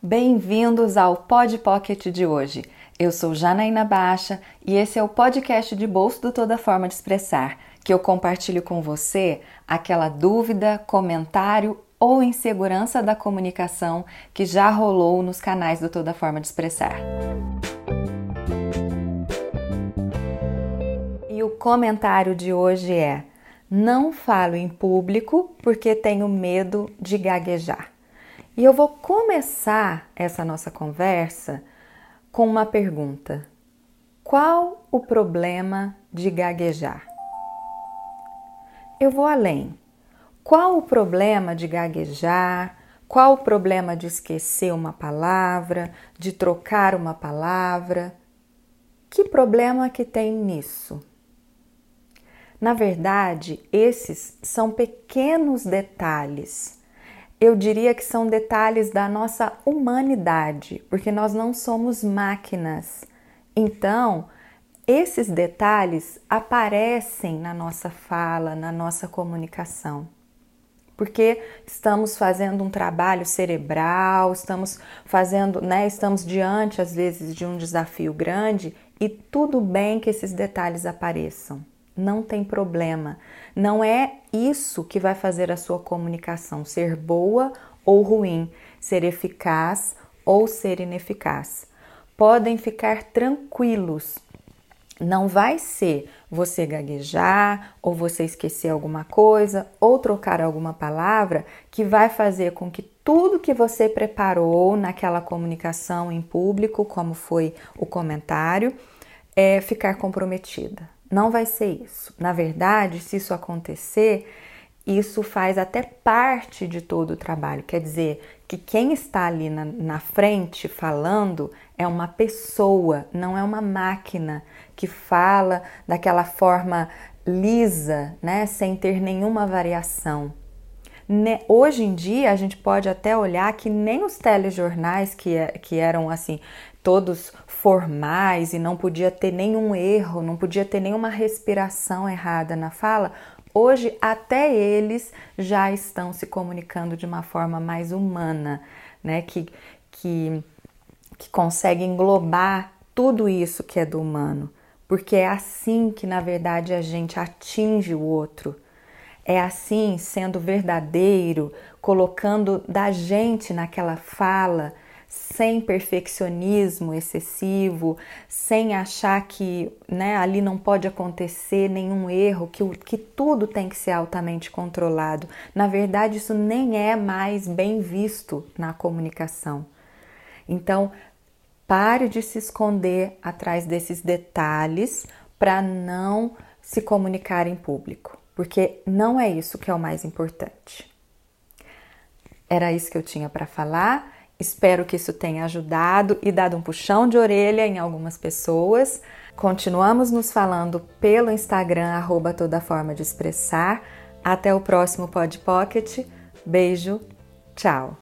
Bem-vindos ao Pod Pocket de hoje. Eu sou Janaína Baixa e esse é o podcast de bolso do Toda Forma de Expressar, que eu compartilho com você aquela dúvida, comentário ou insegurança da comunicação que já rolou nos canais do Toda Forma de Expressar. E o comentário de hoje é: Não falo em público porque tenho medo de gaguejar. E eu vou começar essa nossa conversa com uma pergunta: Qual o problema de gaguejar? Eu vou além. Qual o problema de gaguejar? Qual o problema de esquecer uma palavra, de trocar uma palavra? Que problema que tem nisso? Na verdade, esses são pequenos detalhes eu diria que são detalhes da nossa humanidade, porque nós não somos máquinas. Então, esses detalhes aparecem na nossa fala, na nossa comunicação. Porque estamos fazendo um trabalho cerebral, estamos fazendo, né, estamos diante às vezes de um desafio grande e tudo bem que esses detalhes apareçam não tem problema. Não é isso que vai fazer a sua comunicação ser boa ou ruim, ser eficaz ou ser ineficaz. Podem ficar tranquilos. Não vai ser você gaguejar ou você esquecer alguma coisa ou trocar alguma palavra que vai fazer com que tudo que você preparou naquela comunicação em público, como foi o comentário, é ficar comprometida. Não vai ser isso. Na verdade, se isso acontecer, isso faz até parte de todo o trabalho. Quer dizer, que quem está ali na, na, frente falando é uma pessoa, não é uma máquina que fala daquela forma lisa, né, sem ter nenhuma variação. Hoje em dia a gente pode até olhar que nem os telejornais que, é, que eram assim todos formais e não podia ter nenhum erro, não podia ter nenhuma respiração errada na fala, hoje até eles já estão se comunicando de uma forma mais humana, né? Que, que, que consegue englobar tudo isso que é do humano, porque é assim que na verdade a gente atinge o outro. É assim, sendo verdadeiro, colocando da gente naquela fala sem perfeccionismo excessivo, sem achar que né, ali não pode acontecer nenhum erro, que, que tudo tem que ser altamente controlado. Na verdade, isso nem é mais bem visto na comunicação. Então, pare de se esconder atrás desses detalhes para não se comunicar em público, porque não é isso que é o mais importante. Era isso que eu tinha para falar. Espero que isso tenha ajudado e dado um puxão de orelha em algumas pessoas. Continuamos nos falando pelo Instagram, arroba toda forma de expressar. Até o próximo Pod Pocket. Beijo, tchau!